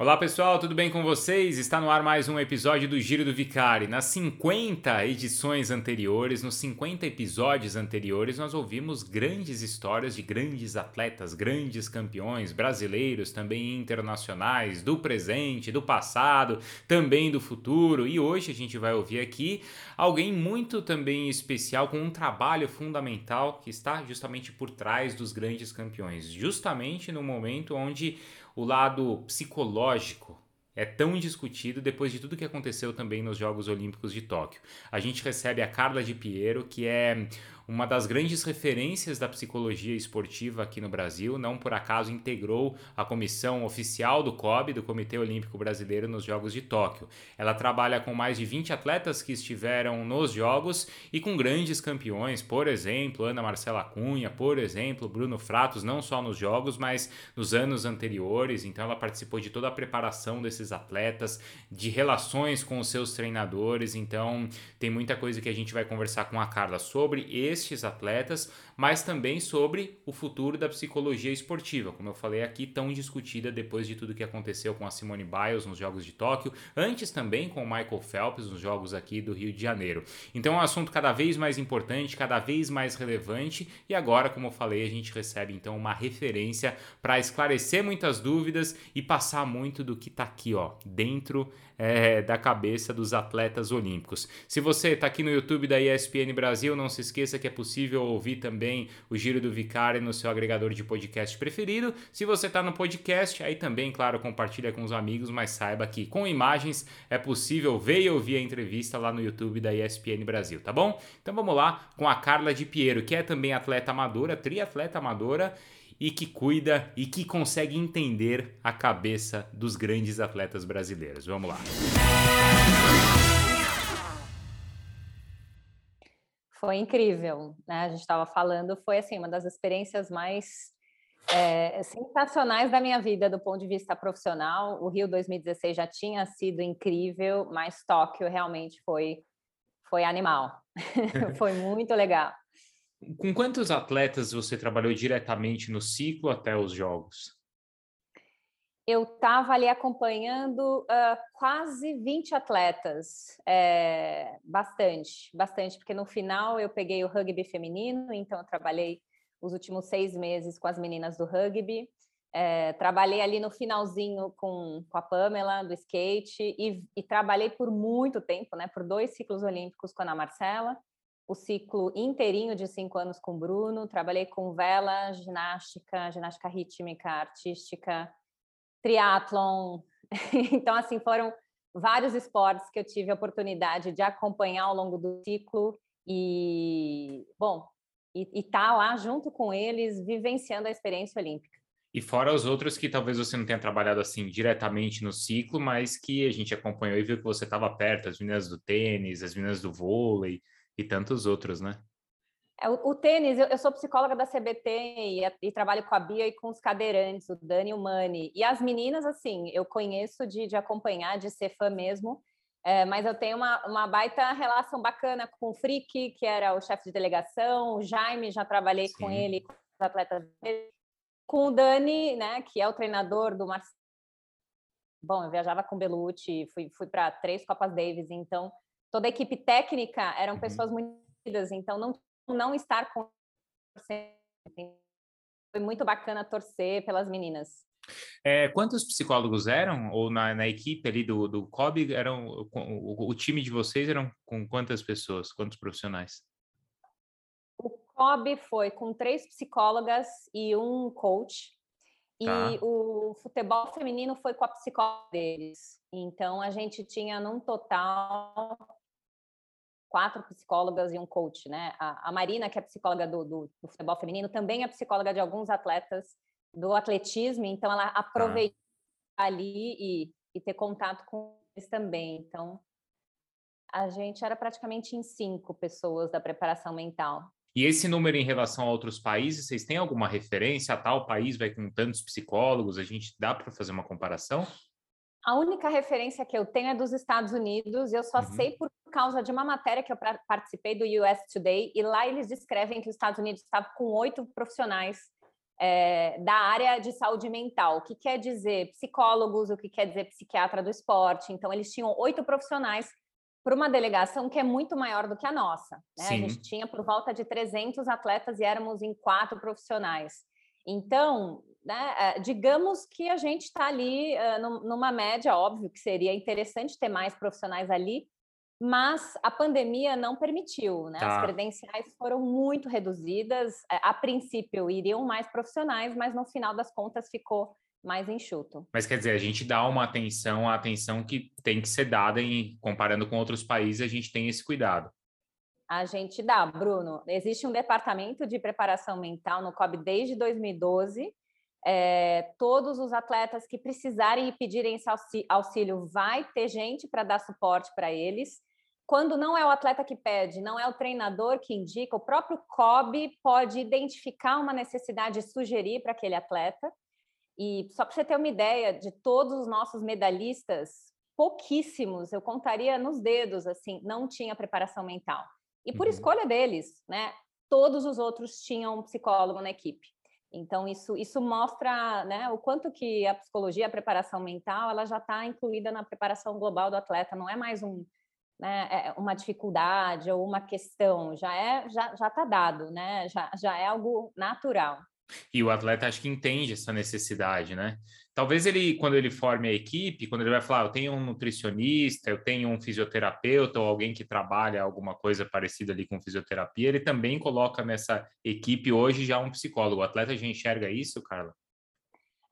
Olá pessoal, tudo bem com vocês? Está no ar mais um episódio do Giro do Vicari. Nas 50 edições anteriores, nos 50 episódios anteriores, nós ouvimos grandes histórias de grandes atletas, grandes campeões brasileiros, também internacionais, do presente, do passado, também do futuro. E hoje a gente vai ouvir aqui alguém muito também especial com um trabalho fundamental que está justamente por trás dos grandes campeões, justamente no momento onde o lado psicológico é tão discutido depois de tudo que aconteceu também nos Jogos Olímpicos de Tóquio. A gente recebe a Carla de Piero, que é uma das grandes referências da psicologia esportiva aqui no Brasil, não por acaso integrou a comissão oficial do COB, do Comitê Olímpico Brasileiro, nos Jogos de Tóquio. Ela trabalha com mais de 20 atletas que estiveram nos Jogos e com grandes campeões, por exemplo, Ana Marcela Cunha, por exemplo, Bruno Fratos, não só nos Jogos, mas nos anos anteriores. Então, ela participou de toda a preparação desses atletas, de relações com os seus treinadores. Então, tem muita coisa que a gente vai conversar com a Carla sobre esse estes atletas, mas também sobre o futuro da psicologia esportiva, como eu falei aqui, tão discutida depois de tudo que aconteceu com a Simone Biles nos Jogos de Tóquio, antes também com o Michael Phelps nos Jogos aqui do Rio de Janeiro. Então é um assunto cada vez mais importante, cada vez mais relevante, e agora, como eu falei, a gente recebe então uma referência para esclarecer muitas dúvidas e passar muito do que está aqui, ó, dentro é, da cabeça dos atletas olímpicos. Se você está aqui no YouTube da ESPN Brasil, não se esqueça que é possível ouvir também o Giro do Vicário no seu agregador de podcast preferido. Se você está no podcast, aí também, claro, compartilha com os amigos, mas saiba que com imagens é possível ver e ouvir a entrevista lá no YouTube da ESPN Brasil, tá bom? Então vamos lá com a Carla de Piero, que é também atleta amadora, triatleta amadora e que cuida e que consegue entender a cabeça dos grandes atletas brasileiros. Vamos lá. Foi incrível, né? A gente estava falando, foi assim uma das experiências mais é, sensacionais da minha vida do ponto de vista profissional. O Rio 2016 já tinha sido incrível, mas Tóquio realmente foi foi animal. foi muito legal. Com quantos atletas você trabalhou diretamente no ciclo até os jogos? Eu estava ali acompanhando uh, quase 20 atletas, é, bastante, bastante, porque no final eu peguei o rugby feminino, então eu trabalhei os últimos seis meses com as meninas do rugby, é, trabalhei ali no finalzinho com, com a Pamela do skate e, e, trabalhei por muito tempo, né, por dois ciclos olímpicos com a Ana Marcela, o ciclo inteirinho de cinco anos com o Bruno, trabalhei com vela, ginástica, ginástica rítmica, artística, triatlon. Então, assim, foram vários esportes que eu tive a oportunidade de acompanhar ao longo do ciclo e, bom, e estar tá lá junto com eles, vivenciando a experiência olímpica. E fora os outros que talvez você não tenha trabalhado assim diretamente no ciclo, mas que a gente acompanhou e viu que você estava perto, as meninas do tênis, as meninas do vôlei, e tantos outros, né? É, o, o, tênis, eu, eu, sou psicóloga da CBT e, e, trabalho com a Bia e com os cadeirantes, o Dani e o Mani. E as meninas, assim, eu conheço de, de acompanhar, de ser fã mesmo, é, mas eu tenho uma, uma baita relação bacana com o Frick, que era o chefe de delegação, o Jaime, já trabalhei Sim. com ele, com os atletas dele, com o Dani, né, que é o treinador do Marcelo. Bom, eu viajava com o Belucci, fui, fui para três Copas Davis, então toda a equipe técnica eram uhum. pessoas muito então não, não estar com foi muito bacana torcer pelas meninas. É, quantos psicólogos eram? Ou na, na equipe ali do, do COB, eram, o, o, time de vocês eram com quantas pessoas, quantos profissionais? O COB foi com três psicólogas e um coach. Tá. E o futebol feminino foi com a psicóloga deles. Então, a gente tinha num total quatro psicólogas e um coach, né? A, a Marina, que é psicóloga do, do, do, futebol feminino, também é psicóloga de alguns atletas do atletismo, então ela aproveita ah. ali e, e ter contato com eles também. Então, a gente era praticamente em cinco pessoas da preparação mental. E esse número em relação a outros países, vocês têm alguma referência? A tal país vai com tantos psicólogos? A gente dá para fazer uma comparação? A única referência que eu tenho é dos Estados Unidos, eu só uhum. sei por causa de uma matéria que eu participei do US Today, e lá eles descrevem que os Estados Unidos estavam com oito profissionais é, da área de saúde mental. O que quer dizer psicólogos, o que quer dizer psiquiatra do esporte. Então, eles tinham oito profissionais para uma delegação que é muito maior do que a nossa. Né? A gente tinha por volta de 300 atletas e éramos em quatro profissionais. Então, né, é, digamos que a gente está ali uh, numa média, óbvio que seria interessante ter mais profissionais ali, mas a pandemia não permitiu, né? Tá. As credenciais foram muito reduzidas. É, a princípio iriam mais profissionais, mas no final das contas ficou mais enxuto. Mas quer dizer, a gente dá uma atenção, a atenção que tem que ser dada em comparando com outros países, a gente tem esse cuidado. A gente dá, Bruno. Existe um departamento de preparação mental no COB desde 2012. É, todos os atletas que precisarem e pedirem esse auxílio, vai ter gente para dar suporte para eles. Quando não é o atleta que pede, não é o treinador que indica, o próprio COB pode identificar uma necessidade e sugerir para aquele atleta. E só para você ter uma ideia de todos os nossos medalhistas, pouquíssimos, eu contaria nos dedos, assim, não tinha preparação mental. E por uhum. escolha deles, né? Todos os outros tinham um psicólogo na equipe. Então isso isso mostra, né, o quanto que a psicologia, a preparação mental, ela já está incluída na preparação global do atleta. Não é mais um né, é uma dificuldade ou uma questão, já é já já está dado, né? Já já é algo natural. E o atleta acho que entende essa necessidade, né? Talvez ele, quando ele forme a equipe, quando ele vai falar, eu tenho um nutricionista, eu tenho um fisioterapeuta ou alguém que trabalha alguma coisa parecida ali com fisioterapia, ele também coloca nessa equipe hoje já um psicólogo. O atleta já enxerga isso, Carla?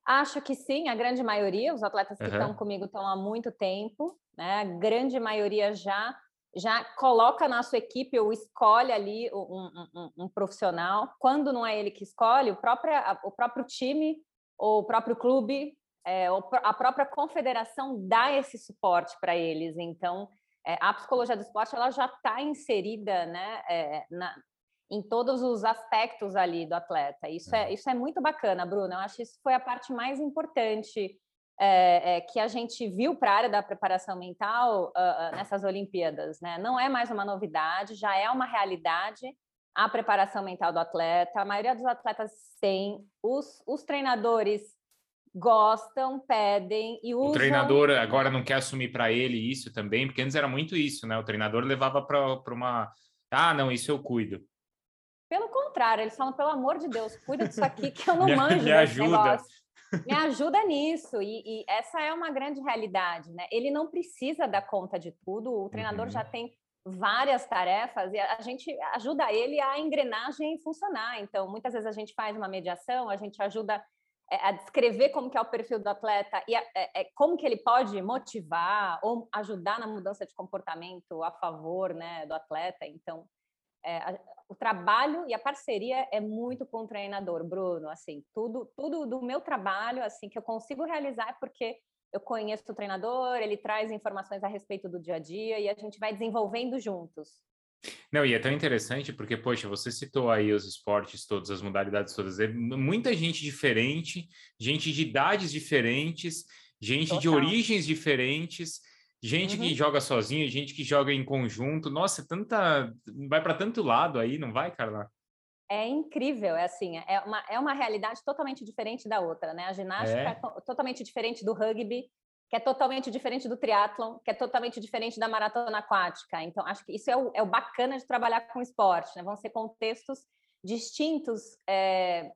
Acho que sim, a grande maioria, os atletas que uhum. estão comigo estão há muito tempo, né? A grande maioria já já coloca na sua equipe ou escolhe ali um, um, um, profissional. Quando não é ele que escolhe, o próprio, o próprio time ou o próprio clube, é, a própria confederação dá esse suporte para eles. Então, é, a psicologia do esporte ela já está inserida né, é, na, em todos os aspectos ali do atleta. Isso é, uhum. isso é muito bacana, Bruno. Eu acho que isso foi a parte mais importante é, é, que a gente viu para a área da preparação mental uh, uh, nessas Olimpíadas. Né? Não é mais uma novidade, já é uma realidade a preparação mental do atleta. A maioria dos atletas tem, os, os treinadores gostam, pedem e usam. O treinador agora não quer assumir para ele isso também, porque antes era muito isso, né? O treinador levava para uma. Ah, não, isso eu cuido. Pelo contrário, eles falam, pelo amor de Deus, cuida disso aqui que eu não manjo. Me ajuda. Negócio me ajuda nisso. E, e, essa é uma grande realidade, né? Ele não precisa dar conta de tudo, o treinador uhum. já tem várias tarefas e a gente ajuda ele a engrenagem funcionar. Então, muitas vezes a gente faz uma mediação, a gente ajuda é, a descrever como que é o perfil do atleta e a, é, é, como que ele pode motivar ou ajudar na mudança de comportamento a favor né, do atleta. Então, é, a, o trabalho e a parceria é muito com o treinador, Bruno. Assim, tudo, tudo do meu trabalho, assim, que eu consigo realizar é porque eu conheço o treinador, ele traz informações a respeito do dia a dia e a gente vai desenvolvendo juntos. Não, e é tão interessante porque, poxa, você citou aí os esportes todos, as modalidades todas, é muita gente diferente, gente de idades diferentes, gente Total. de origens diferentes, Gente uhum. que joga sozinho, gente que joga em conjunto. Nossa, tanta. Vai para tanto lado aí, não vai, Carla? É incrível, é assim, é uma, é uma realidade totalmente diferente da outra, né? A ginástica é, é to totalmente diferente do rugby, que é totalmente diferente do triatlon, que é totalmente diferente da maratona aquática. Então, acho que isso é o, é o bacana de trabalhar com esporte, né? Vão ser contextos distintos, é,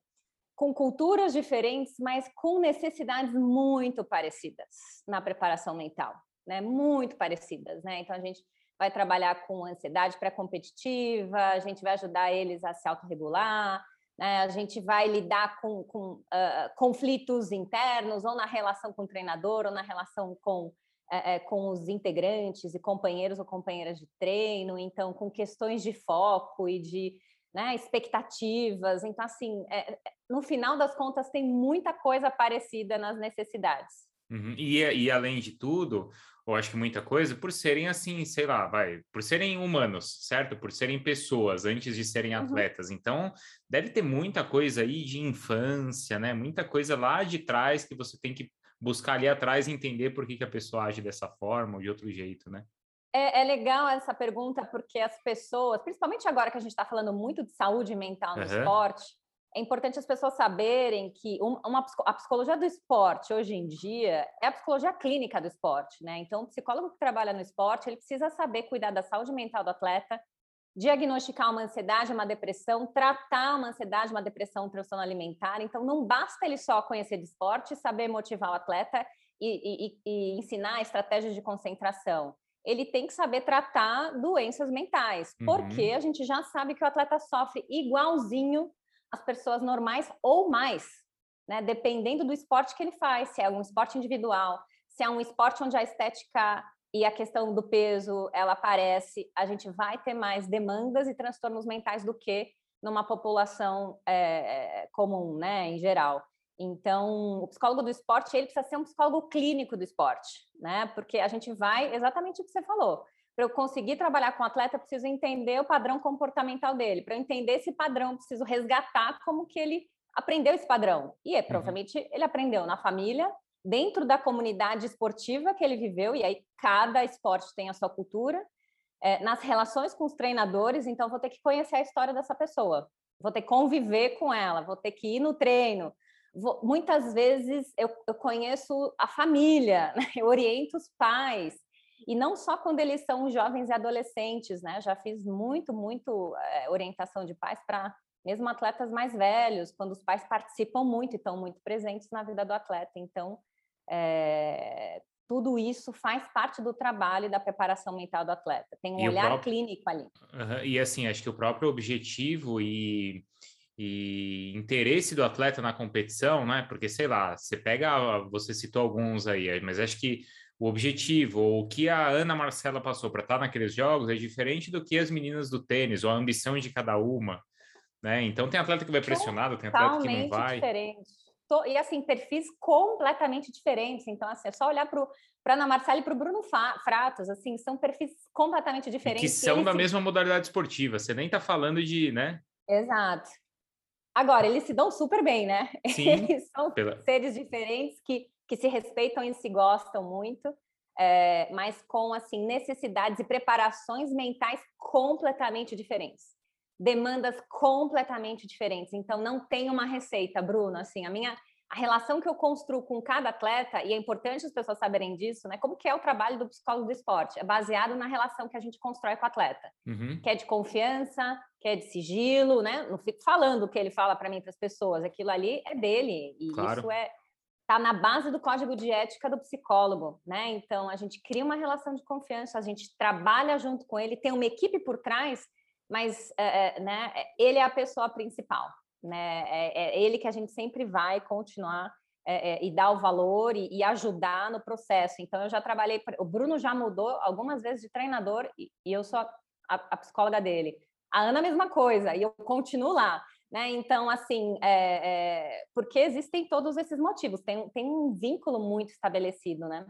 com culturas diferentes, mas com necessidades muito parecidas na preparação mental né, muito parecidas, né? Então a gente vai trabalhar com ansiedade pré-competitiva, a gente vai ajudar eles a se autorregular, né? a gente vai lidar com, com uh, conflitos internos, ou na relação com o treinador, ou na relação com, uh, com os integrantes e companheiros ou companheiras de treino, então com questões de foco e de né, expectativas. Então, assim, é, no final das contas, tem muita coisa parecida nas necessidades. Uhum. E, e além de tudo, eu acho que muita coisa, por serem assim, sei lá, vai, por serem humanos, certo? Por serem pessoas antes de serem uhum. atletas. Então, deve ter muita coisa aí de infância, né? Muita coisa lá de trás que você tem que buscar ali atrás e entender por que, que a pessoa age dessa forma ou de outro jeito, né? É, é legal essa pergunta, porque as pessoas, principalmente agora que a gente está falando muito de saúde mental no uhum. esporte, é importante as pessoas saberem que uma, a psicologia do esporte hoje em dia é a psicologia clínica do esporte, né? Então, o psicólogo que trabalha no esporte, ele precisa saber cuidar da saúde mental do atleta, diagnosticar uma ansiedade, uma depressão, tratar uma ansiedade, uma depressão, um transtorno alimentar. Então, não basta ele só conhecer de esporte, saber motivar o atleta e, e, e ensinar estratégias de concentração. Ele tem que saber tratar doenças mentais, uhum. porque a gente já sabe que o atleta sofre igualzinho as pessoas normais ou mais, né? Dependendo do esporte que ele faz, se é um esporte individual, se é um esporte onde a estética e a questão do peso ela aparece, a gente vai ter mais demandas e transtornos mentais do que numa população é, comum, né, em geral. Então, o psicólogo do esporte ele precisa ser um psicólogo clínico do esporte, né? Porque a gente vai exatamente o que você falou. Para eu conseguir trabalhar com o atleta, eu preciso entender o padrão comportamental dele. Para eu entender esse padrão, eu preciso resgatar como que ele aprendeu esse padrão. E é, uhum. provavelmente uhum. ele aprendeu na família, dentro da comunidade esportiva que ele viveu, e aí cada esporte tem a sua cultura, é, nas relações com os treinadores, então vou ter que conhecer a história dessa pessoa, vou ter que conviver com ela, vou ter que ir no treino. Vou, muitas vezes eu, eu, conheço a família, né? eu oriento os pais, e não só quando eles são jovens e adolescentes, né? Já fiz muito, muito é, orientação de pais para mesmo atletas mais velhos, quando os pais participam muito e estão muito presentes na vida do atleta. Então, é, tudo isso faz parte do trabalho e da preparação mental do atleta. Tem um e olhar próprio... clínico ali. Uhum. E assim, acho que o próprio objetivo e, e interesse do atleta na competição, né? Porque, sei lá, você pega, você citou alguns aí, mas acho que o objetivo, ou o que a Ana Marcela passou para estar naqueles jogos é diferente do que as meninas do tênis, ou a ambição de cada uma, né? Então tem atleta que vai pressionado, tem atleta que não vai. Diferente. E assim, perfis completamente diferentes. Então, assim, é só olhar para a Ana Marcela e para o Bruno Fratos, assim, são perfis completamente diferentes. E que são da mesma modalidade esportiva, você nem está falando de, né? Exato. Agora, eles se dão super bem, né? Sim, eles são pela... seres diferentes que que se respeitam e se gostam muito, é, mas com assim necessidades e preparações mentais completamente diferentes, demandas completamente diferentes. Então não tem uma receita, Bruno. Assim, a minha a relação que eu construo com cada atleta e é importante as pessoas saberem disso, né? Como que é o trabalho do psicólogo do esporte? É baseado na relação que a gente constrói com o atleta, uhum. que é de confiança, que é de sigilo, né? Não fico falando o que ele fala para mim para as pessoas. Aquilo ali é dele e claro. isso é está na base do código de ética do psicólogo, né? Então a gente cria uma relação de confiança, a gente trabalha junto com ele, tem uma equipe por trás, mas é, né, ele é a pessoa principal, né? É, é ele que a gente sempre vai continuar é, é, e dar o valor e, e, ajudar no processo. Então eu já trabalhei, o Bruno já mudou algumas vezes de treinador e, e eu sou a, a, a psicóloga dele. A Ana mesma coisa e eu continuo lá. Né? Então, assim, é, é, porque existem todos esses motivos, tem, tem um vínculo muito estabelecido, né?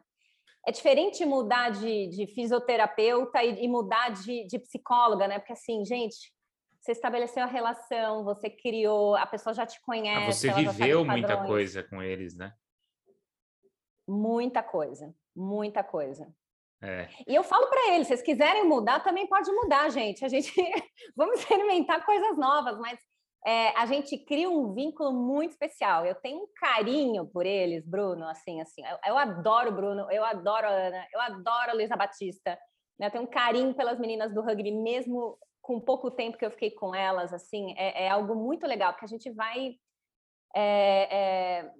É diferente mudar de, de fisioterapeuta e, e mudar de, de, psicóloga, né? Porque, assim, gente, você estabeleceu a relação, você criou, a pessoa já te ah, conhece. Ah, você viveu muita coisa com eles, né? Muita coisa, muita coisa. É. E eu falo para eles, se vocês quiserem mudar, também pode mudar, gente. A gente vamos experimentar coisas novas, mas é, a gente cria um vínculo muito especial. Eu tenho um carinho por eles, Bruno, assim, assim. Eu, eu adoro o Bruno, eu adoro a Ana, eu adoro a Luísa Batista. Né? Eu tenho um carinho pelas meninas do rugby, mesmo com pouco tempo que eu fiquei com elas, assim, é, é algo muito legal, porque a gente vai é, é,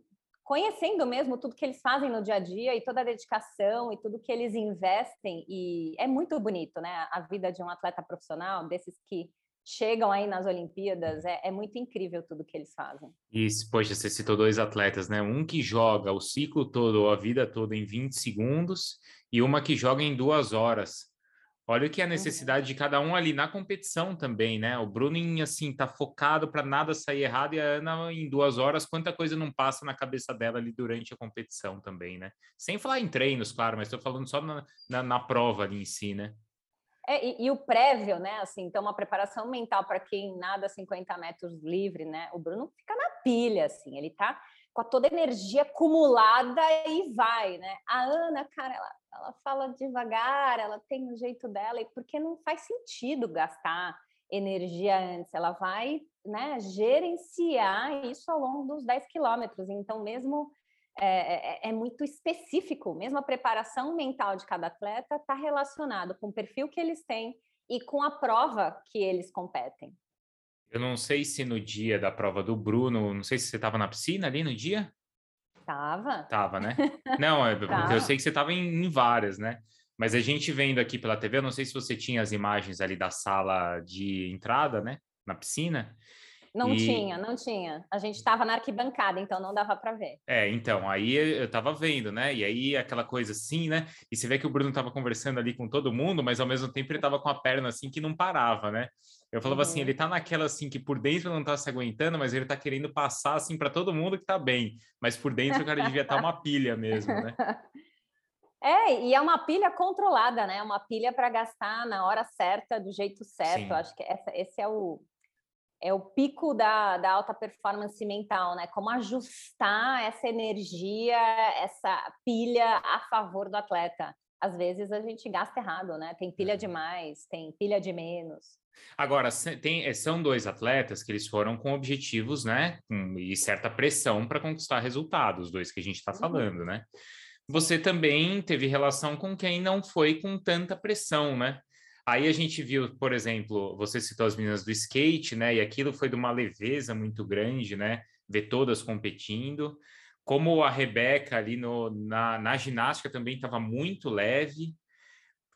conhecendo mesmo tudo que eles fazem no dia a dia e toda a dedicação e tudo que eles investem. E é muito bonito, né? A vida de um atleta profissional, desses que chegam aí nas Olimpíadas, é, é, muito incrível tudo que eles fazem. Isso, poxa, você citou dois atletas, né? Um que joga o ciclo todo, a vida toda em 20 segundos, e uma que joga em duas horas. Olha que a uhum. necessidade uhum. de cada um ali na competição também, né? O Bruno, assim, tá focado para nada sair errado, e a Ana, em duas horas, quanta coisa não passa na cabeça dela ali durante a competição também, né? Sem falar em treinos, claro, mas estou falando só na, na, na prova ali em si, né? É, e, e, o prévio, né? Assim, então, uma preparação mental para quem nada 50 metros livre, né? O Bruno fica na pilha, assim, ele tá com toda a energia acumulada e vai, né? A Ana, cara, ela, ela fala devagar, ela tem o jeito dela, e porque não faz sentido gastar energia antes, ela vai né, gerenciar isso ao longo dos 10 quilômetros. Então, mesmo é, é, é, muito específico, mesmo a preparação mental de cada atleta está relacionado com o perfil que eles têm e com a prova que eles competem. Eu não sei se no dia da prova do Bruno, não sei se você estava na piscina ali no dia. Tava. Tava, né? Não, é porque eu sei que você estava em, em, várias, né? Mas a gente vendo aqui pela TV, eu não sei se você tinha as imagens ali da sala de entrada, né? Na piscina. Não e... tinha, não tinha. A gente estava na arquibancada, então não dava para ver. É, então, aí eu estava vendo, né? E aí aquela coisa assim, né? E você vê que o Bruno estava conversando ali com todo mundo, mas ao mesmo tempo ele estava com a perna assim que não parava, né? Eu falava assim, uhum. assim, ele tá naquela assim que por dentro não tá se aguentando, mas ele tá querendo passar assim para todo mundo que tá bem, mas por dentro o cara devia estar tá uma pilha mesmo, né? É, e é uma pilha controlada, né? Uma pilha para gastar na hora certa, do jeito certo. Sim. Acho que essa, esse é o, é o pico da, da alta performance mental, né? Como ajustar essa energia, essa pilha a favor do atleta. Às vezes a gente gasta errado, né? Tem pilha demais, tem pilha de menos. Agora, tem, eh, são dois atletas que eles foram com objetivos, né? e certa pressão para conquistar resultados, dois que a gente está uhum. falando, né? Você também teve relação com quem não foi com tanta pressão, né? Aí a gente viu, por exemplo, você citou as meninas do skate, né? E aquilo foi de uma leveza muito grande, né? Ver todas competindo. Como a Rebeca ali no, na, na ginástica também estava muito leve.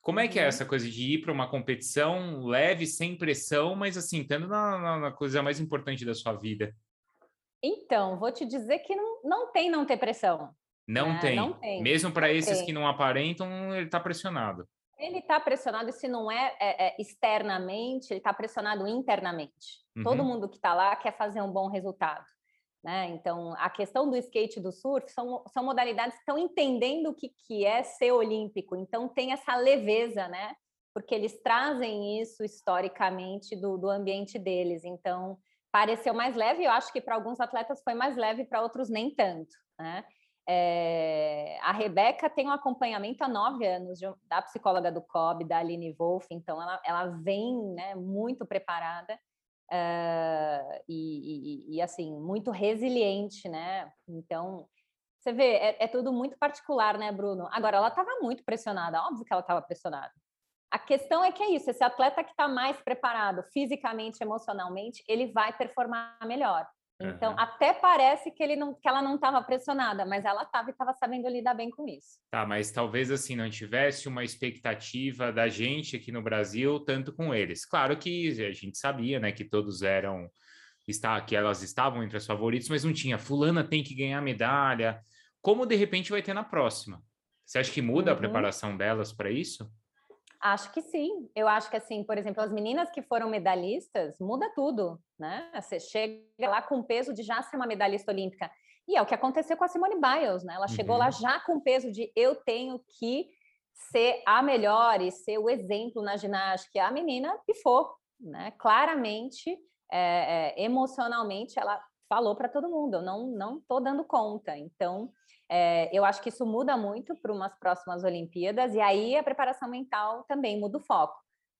Como é que é uhum. essa coisa de ir para uma competição leve, sem pressão, mas assim, estando na, na, na, coisa mais importante da sua vida? Então, vou te dizer que não, não tem não ter pressão. Não, é, tem. não tem. Mesmo para esses tem. que não aparentam, ele está pressionado. Ele está pressionado, se não é, é, é externamente, ele está pressionado internamente. Uhum. Todo mundo que está lá quer fazer um bom resultado. Né? Então, a questão do skate e do surf são, são modalidades que estão entendendo o que, que é ser olímpico. Então, tem essa leveza, né? Porque eles trazem isso historicamente do, do ambiente deles. Então, pareceu mais leve. Eu acho que para alguns atletas foi mais leve, para outros nem tanto. Né? É, a Rebeca tem um acompanhamento há nove anos de, da psicóloga do COB, da Aline Wolff, então ela, ela vem né, muito preparada uh, e, e, e, assim, muito resiliente, né? Então, você vê, é, é tudo muito particular, né, Bruno? Agora, ela estava muito pressionada, óbvio que ela estava pressionada. A questão é que é isso, esse atleta que está mais preparado fisicamente, emocionalmente, ele vai performar melhor. Então, uhum. até parece que, ele não, que ela não estava pressionada, mas ela estava e estava sabendo lidar bem com isso. Tá, mas talvez assim não tivesse uma expectativa da gente aqui no Brasil tanto com eles. Claro que a gente sabia, né, que todos eram está que elas estavam entre as favoritas, mas não tinha fulana tem que ganhar medalha. Como de repente vai ter na próxima? Você acha que muda uhum. a preparação delas para isso? Acho que sim. Eu acho que, assim, por exemplo, as meninas que foram medalhistas, muda tudo, né? Você chega lá com o peso de já ser uma medalhista olímpica. E é o que aconteceu com a Simone Biles, né? Ela uhum. chegou lá uhum. já com o peso de eu tenho que ser a melhor e ser o exemplo na ginástica. A menina pifou, né? Claramente, é, é, emocionalmente, ela falou para todo mundo: eu não não estou dando conta. Então, é, eu acho que isso muda muito para umas próximas Olimpíadas, e aí a preparação mental também muda o foco.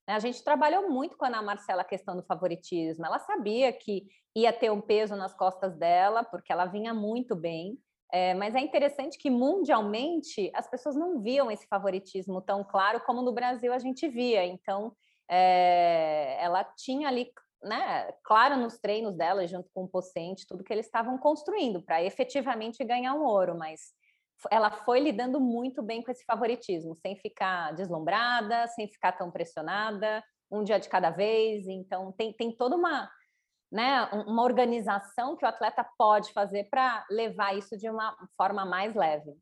Né? A gente trabalhou muito com a Ana Marcela a questão do favoritismo. Ela sabia que ia ter um peso nas costas dela, porque ela vinha muito bem. É, mas é interessante que mundialmente as pessoas não viam esse favoritismo tão claro como no Brasil a gente via. Então, é, ela tinha ali né, claro nos treinos dela, junto com o Pocente, tudo que eles estavam construindo para efetivamente ganhar um ouro, mas ela foi lidando muito bem com esse favoritismo, sem ficar deslumbrada, sem ficar tão pressionada, um dia de cada vez. Então, tem, tem toda uma, né, uma organização que o atleta pode fazer para levar isso de uma forma mais leve.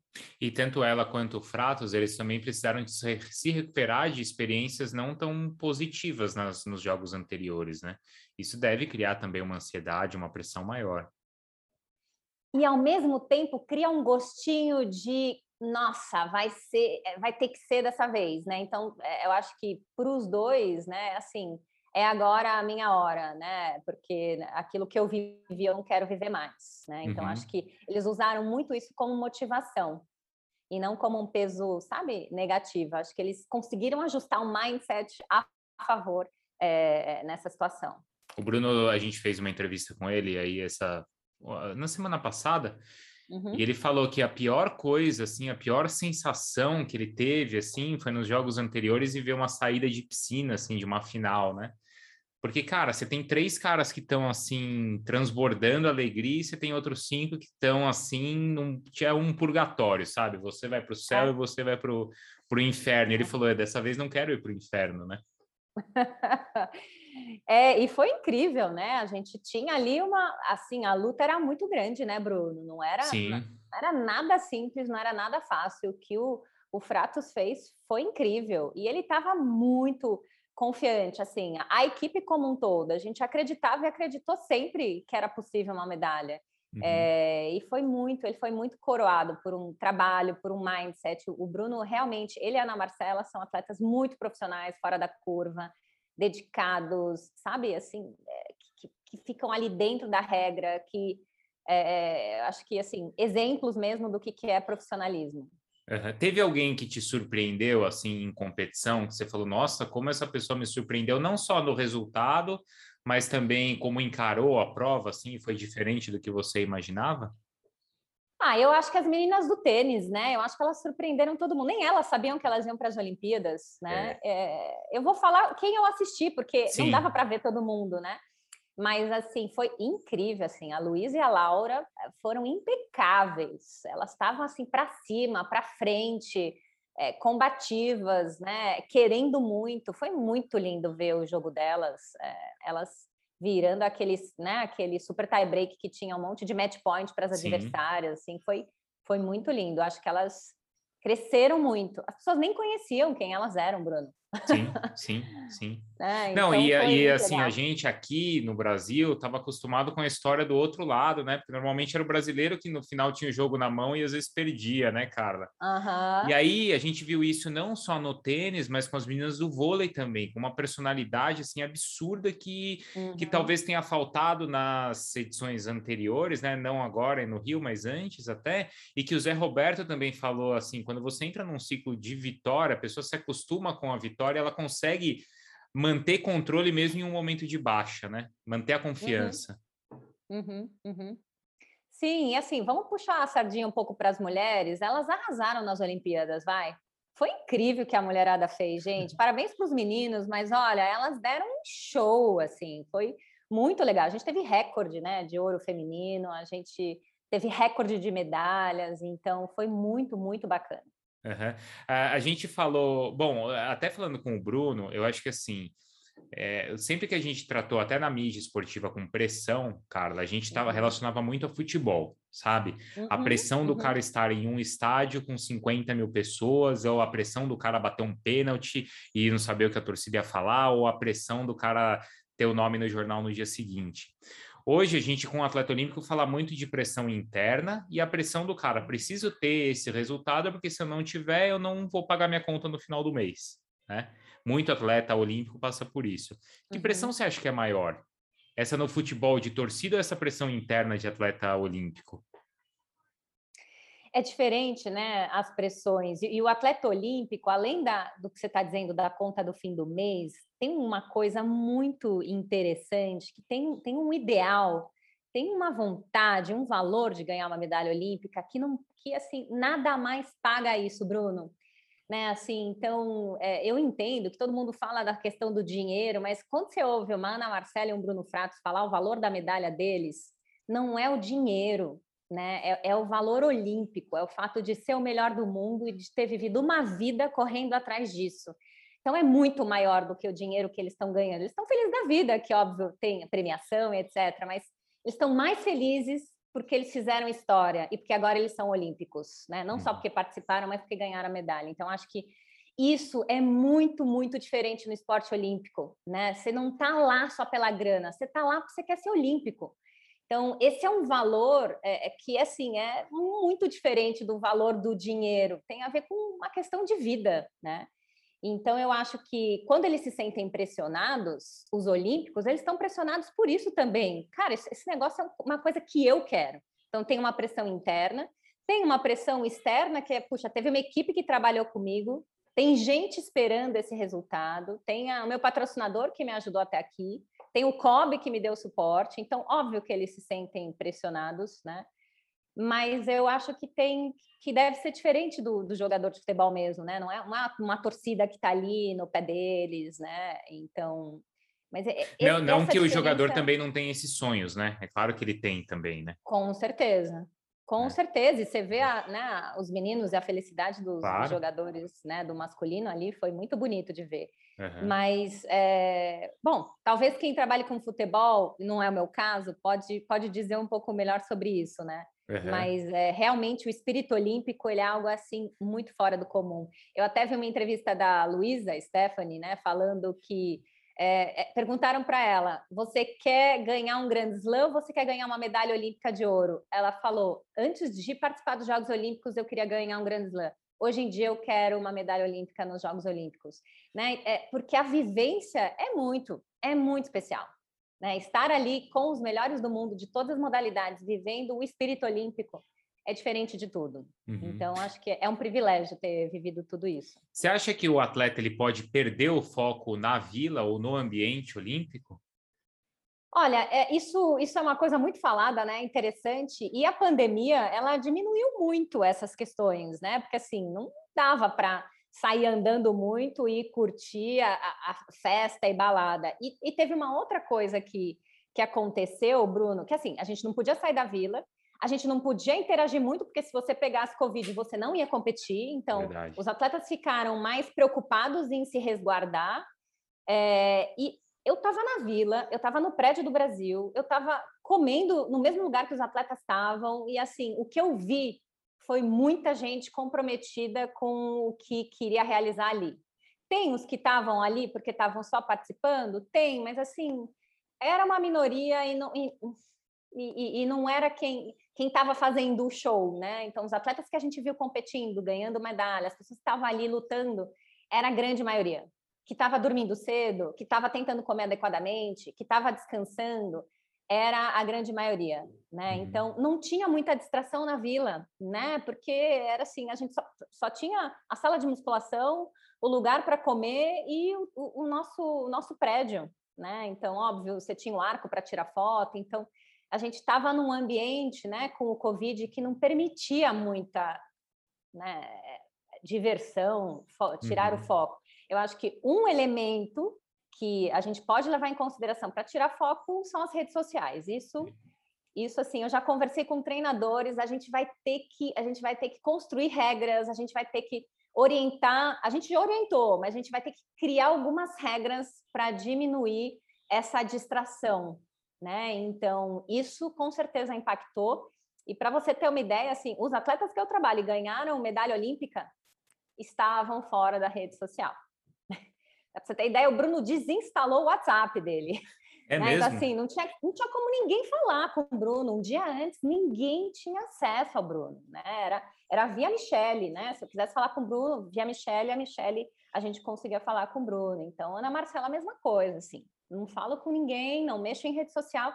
E tanto ela quanto o Fratos, eles também precisaram de se recuperar de experiências não tão positivas nas, nos jogos anteriores, né? Isso deve criar também uma ansiedade, uma pressão maior. E ao mesmo tempo cria um gostinho de nossa, vai ser, vai ter que ser dessa vez, né? Então, é, eu acho que para os dois, né, assim, é agora a minha hora, né? Porque aquilo que eu vivi eu não quero viver mais, né? Então uhum. acho que eles usaram muito isso como motivação e não como um peso, sabe, negativo. Acho que eles conseguiram ajustar o um mindset a favor é, nessa situação. O Bruno, a gente fez uma entrevista com ele aí essa na semana passada, Uhum. E ele falou que a pior coisa, assim, a pior sensação que ele teve, assim, foi nos jogos anteriores e ver uma saída de piscina, assim, de uma final, né? Porque, cara, você tem três caras que estão, assim, transbordando alegria e você tem outros cinco que estão, assim, num, é um purgatório, sabe? Você vai para o céu é. e você vai para o inferno. E ele falou, é, dessa vez não quero ir para o inferno, né? É, e foi incrível, né? A gente tinha ali uma, assim, a luta era muito grande, né, Bruno? Não era, Sim. não era nada simples, não era nada fácil. O que o, o Fratos fez foi incrível e ele estava muito confiante, assim, a equipe como um todo. A gente acreditava e acreditou sempre que era possível uma medalha. Uhum. É, e foi muito, ele foi muito coroado por um trabalho, por um mindset. O Bruno realmente, ele e a Ana Marcela são atletas muito profissionais, fora da curva dedicados, sabe, assim, é, que, que, ficam ali dentro da regra, que é, acho que, assim, exemplos mesmo do que, que é profissionalismo. Uhum. Teve alguém que te surpreendeu, assim, em competição, que você falou, nossa, como essa pessoa me surpreendeu, não só no resultado, mas também como encarou a prova, assim, foi diferente do que você imaginava? Ah, eu acho que as meninas do tênis, né? Eu acho que elas surpreenderam todo mundo. Nem elas sabiam que elas iam para as Olimpíadas, né? É. É, eu vou falar quem eu assisti, porque Sim. não dava para ver todo mundo, né? Mas assim, foi incrível assim. A Luísa e a Laura eh, foram impecáveis. Elas estavam assim para cima, para frente, é, combativas, né? Querendo muito. Foi muito lindo ver o jogo delas. É, elas virando aqueles, né, aquele super tie break que tinha um monte de match point para as adversárias, assim, foi foi muito lindo. Acho que elas cresceram muito. As pessoas nem conheciam quem elas eram, Bruno. Sim, sim, sim. É, Não, então e, e assim, legal. a gente aqui no Brasil estava acostumado com a história do outro lado, né? Porque normalmente era o brasileiro que no final tinha o jogo na mão e às vezes perdia, né, Carla? Uhum. E aí a gente viu isso não só no tênis, mas com as meninas do vôlei também, com uma personalidade assim absurda que, uhum. que talvez tenha faltado nas edições anteriores, né? Não agora no Rio, mas antes até, e que o Zé Roberto também falou assim, quando você entra num ciclo de vitória, a pessoa se acostuma com a vitória vitória, ela consegue manter controle mesmo em um momento de baixa, né? Manter a confiança. Uhum, uhum, uhum. Sim, e assim, vamos puxar a sardinha um pouco para as mulheres. Elas arrasaram nas Olimpíadas, vai. Foi incrível que a mulherada fez, gente. Parabéns para os meninos, mas olha, elas deram um show, assim, foi muito legal. A gente teve recorde, né, de ouro feminino, a gente teve recorde de medalhas, então foi muito, muito bacana. Uhum. A, a, gente falou, bom, até falando com o Bruno, eu acho que assim, é, sempre que a gente tratou, até na mídia esportiva, com pressão, Carla, a gente tava, uhum. relacionava muito a futebol, sabe? Uhum, a pressão do uhum. cara estar em um estádio com 50 mil pessoas, ou a pressão do cara bater um pênalti e não saber o que a torcida ia falar, ou a pressão do cara ter o nome no jornal no dia seguinte. Hoje a gente com o atleta olímpico fala muito de pressão interna e a pressão do cara, preciso ter esse resultado porque se eu não tiver eu não vou pagar minha conta no final do mês, né? Muito atleta olímpico passa por isso. Que pressão uhum. você acha que é maior? Essa no futebol de torcida ou essa pressão interna de atleta olímpico? É diferente, né? As pressões. E, e o atleta olímpico, além da, do que você está dizendo da conta do fim do mês, tem uma coisa muito interessante, que tem, tem um ideal, tem uma vontade, um valor de ganhar uma medalha olímpica que não que assim nada mais paga isso, Bruno. Né, assim, então é, eu entendo que todo mundo fala da questão do dinheiro, mas quando você ouve uma Ana Marcela e um Bruno Fratos falar o valor da medalha deles, não é o dinheiro, né? É, é, o valor olímpico, é o fato de ser o melhor do mundo e de ter vivido uma vida correndo atrás disso. Então é muito maior do que o dinheiro que eles estão ganhando. Eles estão felizes da vida, que óbvio tem a premiação etc. Mas eles estão mais felizes porque eles fizeram história e porque agora eles são olímpicos, né? Não só uhum. porque participaram, mas porque ganharam a medalha. Então acho que isso é muito, muito diferente no esporte olímpico, né? Você não está lá só pela grana, você está lá porque você quer ser olímpico. Então, esse é um valor é, é, que, assim, é muito diferente do valor do dinheiro. Tem a ver com uma questão de vida, né? Então, eu acho que quando eles se sentem pressionados, os olímpicos, eles estão pressionados por isso também. Cara, esse negócio é uma coisa que eu quero. Então, tem uma pressão interna, tem uma pressão externa, que é, puxa, teve uma equipe que trabalhou comigo, tem gente esperando esse resultado, tem o meu patrocinador que me ajudou até aqui, tem o COB que me deu suporte, então, óbvio que eles se sentem pressionados, né? Mas eu acho que tem que deve ser diferente do, do jogador de futebol mesmo, né? Não é uma, uma torcida que está ali no pé deles, né? Então, mas é, não, não que diferença... o jogador também não tenha esses sonhos, né? É claro que ele tem também, né? Com certeza, com é. certeza. E você vê a, né, os meninos e a felicidade dos, claro. dos, jogadores, né, do masculino ali foi muito bonito de ver. Uhum. Mas, é, bom, talvez quem trabalhe com futebol, não é o meu caso, pode, pode dizer um pouco melhor sobre isso, né? Uhum. Mas é, realmente o espírito olímpico ele é algo assim muito fora do comum. Eu até vi uma entrevista da Luísa Stephanie, né, falando que é, é, perguntaram para ela: você quer ganhar um grande slam ou você quer ganhar uma medalha olímpica de ouro? Ela falou: antes de participar dos Jogos Olímpicos, eu queria ganhar um grande slam. Hoje em dia eu quero uma medalha olímpica nos Jogos Olímpicos, né? É, porque a vivência é muito, é muito especial. Né? Estar ali com os melhores do mundo de todas as modalidades, vivendo o espírito olímpico, é diferente de tudo. Uhum. Então, acho que é um privilégio ter vivido tudo isso. Você acha que o atleta ele pode perder o foco na vila ou no ambiente olímpico? Olha, é, isso, isso é uma coisa muito falada, né? Interessante. E a pandemia, ela diminuiu muito essas questões, né? Porque assim, não dava para sair andando muito e curtir a, a festa e balada. E, e, teve uma outra coisa que, que aconteceu, Bruno, que assim, a gente não podia sair da vila, a gente não podia interagir muito, porque se você pegasse Covid, você não ia competir. Então, Verdade. os atletas ficaram mais preocupados em se resguardar. É, e eu estava na vila, eu estava no prédio do Brasil, eu estava comendo no mesmo lugar que os atletas estavam. E assim, o que eu vi foi muita gente comprometida com o que queria realizar ali. Tem os que estavam ali porque estavam só participando? Tem, mas assim, era uma minoria e não, e, e, e não era quem quem estava fazendo o show, né? Então, os atletas que a gente viu competindo, ganhando medalha, as pessoas que estavam ali lutando, era a grande maioria. Que estava dormindo cedo, que estava tentando comer adequadamente, que estava descansando, era a grande maioria, né? Uhum. Então, não tinha muita distração na vila, né? Porque era assim, a gente só, só tinha a sala de musculação, o lugar para comer e o, o, nosso, o nosso prédio, né? Então, óbvio, você tinha o arco para tirar foto, então a gente estava num ambiente, né, com o Covid que não permitia muita né, diversão, tirar uhum. o foco. Eu acho que um elemento que a gente pode levar em consideração para tirar foco são as redes sociais. Isso, isso assim, eu já conversei com treinadores. A gente vai ter que, a gente vai ter que construir regras. A gente vai ter que orientar. A gente orientou, mas a gente vai ter que criar algumas regras para diminuir essa distração, né? Então, isso com certeza impactou. E para você ter uma ideia, assim, os atletas que eu trabalho e ganharam medalha olímpica estavam fora da rede social. para você ter ideia, o Bruno desinstalou o WhatsApp dele. É né? Então, mesmo? assim, não tinha, não tinha como ninguém falar com o Bruno. Um dia antes, ninguém tinha acesso ao Bruno, né? Era, era via Michele, né? Se eu quisesse falar com o Bruno, via Michele, a Michele, a gente conseguia falar com o Bruno. Então, Ana Marcela, a mesma coisa, assim não falo com ninguém, não mexo em rede social,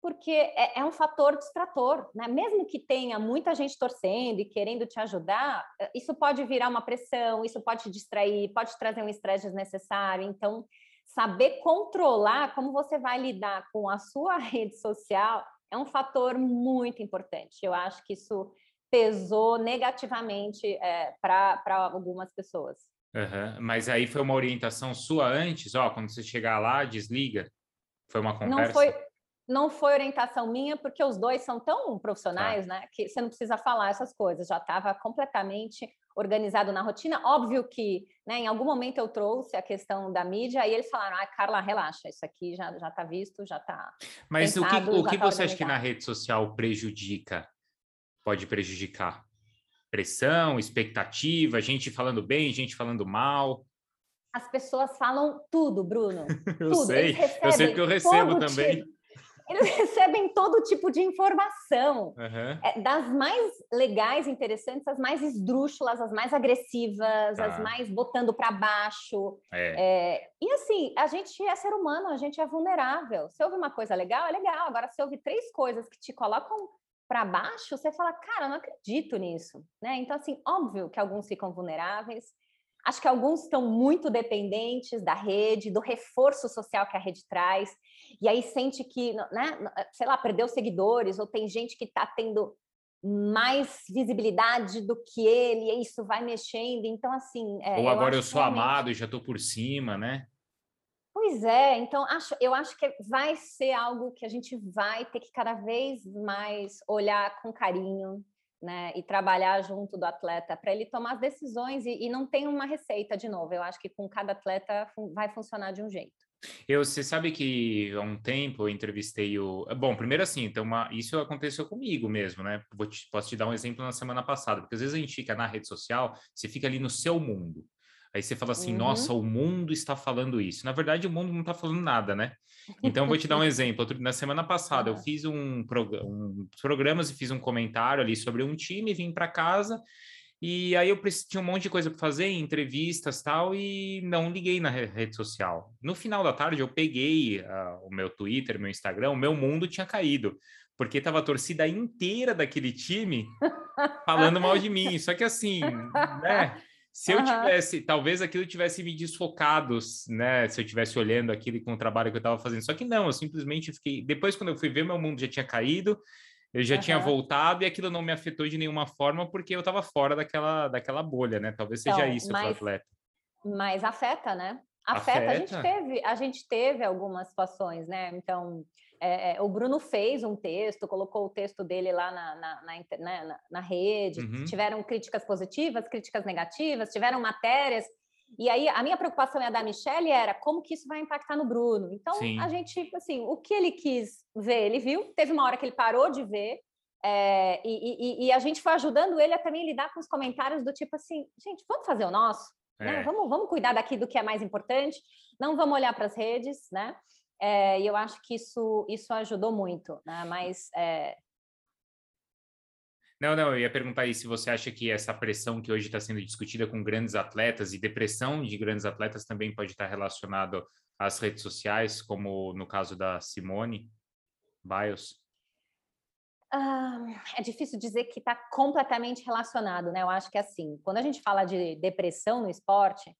porque é, é, um fator distrator, né? Mesmo que tenha muita gente torcendo e querendo te ajudar, eh, isso pode virar uma pressão, isso pode te distrair, pode trazer um estresse desnecessário. Então, saber controlar como você vai lidar com a sua rede social é um fator muito importante. Eu acho que isso pesou negativamente é, para algumas pessoas. Uhum. Mas aí foi uma orientação sua antes, ó, quando você chegar lá, desliga. Foi uma conversa? Não foi, não foi orientação minha, porque os dois são tão profissionais, tá. né, que você não precisa falar essas coisas. Já estava completamente organizado na rotina. Óbvio que, né, em algum momento eu trouxe a questão da mídia e eles falaram: "Ah, Carla, relaxa, isso aqui já já está visto, já está". Mas pensado, o que, o que tá você acha que na rede social prejudica? Pode prejudicar? pressão, expectativa, gente falando bem, gente falando mal? As pessoas falam tudo, Bruno. eu tudo. sei, eu sei porque eu recebo também. Tipo, eles recebem todo tipo de informação, uhum. é, das mais legais, interessantes, as mais esdrúxulas, as mais agressivas, tá. as mais botando para baixo. É. É, e assim, a gente é ser humano, a gente é vulnerável. Se ouve uma coisa legal, é legal. Agora, se ouve três coisas que te colocam para baixo, você fala, cara, não acredito nisso, né? Então, assim, óbvio que alguns ficam vulneráveis, Acho que alguns estão muito dependentes da rede, do reforço social que a rede traz, e aí sente que, né, sei lá, perdeu seguidores, ou tem gente que está tendo mais visibilidade do que ele, e isso vai mexendo. Então, assim. É, ou agora eu, eu sou realmente... amado e já estou por cima, né? Pois é, então acho, eu acho que vai ser algo que a gente vai ter que cada vez mais olhar com carinho, né, e trabalhar junto do atleta para ele tomar as decisões e, e, não tem uma receita de novo. Eu acho que com cada atleta vai funcionar de um jeito. Eu, você sabe que há um tempo eu entrevistei o. Bom, primeiro assim, então uma... isso aconteceu comigo mesmo, né? Te... Posso te dar um exemplo na semana passada, porque às vezes a gente fica na rede social, você fica ali no seu mundo. Aí você fala assim, uhum. nossa, o mundo está falando isso. Na verdade, o mundo não está falando nada, né? Então, eu vou te dar um exemplo. Na semana passada, eu fiz um, prog um programas e fiz um comentário ali sobre um time, vim para casa e aí eu tinha um monte de coisa para fazer, entrevistas tal, e não liguei na rede social. No final da tarde, eu peguei uh, o meu Twitter, meu Instagram, o meu mundo tinha caído, porque tava a torcida inteira daquele time falando mal de mim. Só que assim, né? Se eu tivesse, talvez aquilo tivesse me desfocado, né? Se eu tivesse olhando aquilo com o trabalho que eu estava fazendo. Só que não, eu simplesmente fiquei. Depois, quando eu fui ver, meu mundo já tinha caído, eu já uhum. tinha voltado e aquilo não me afetou de nenhuma forma porque eu estava fora daquela, daquela bolha, né? Talvez seja então, isso para o atleta. Mas afeta, né? Afeta. afeta. A gente teve, a gente teve algumas situações, né? Então, é, é, o Bruno fez um texto, colocou o texto dele lá na, na, na, né, na, na rede. Uhum. Tiveram críticas positivas, críticas negativas, tiveram matérias. E aí a minha preocupação e a da Michelle era como que isso vai impactar no Bruno. Então Sim. a gente, assim, o que ele quis ver, ele viu. Teve uma hora que ele parou de ver. É, e, e, e, a gente foi ajudando ele a também lidar com os comentários do tipo assim, gente, vamos fazer o nosso? É. Vamos, vamos cuidar daqui do que é mais importante, não vamos olhar para as redes, né? É, e eu acho que isso, isso ajudou muito, né? Mas. É... Não, não, eu ia perguntar aí se você acha que essa pressão que hoje está sendo discutida com grandes atletas e depressão de grandes atletas também pode estar relacionado às redes sociais, como no caso da Simone Biles. Ah, é difícil dizer que está completamente relacionado, né? Eu acho que assim, quando a gente fala de depressão no esporte,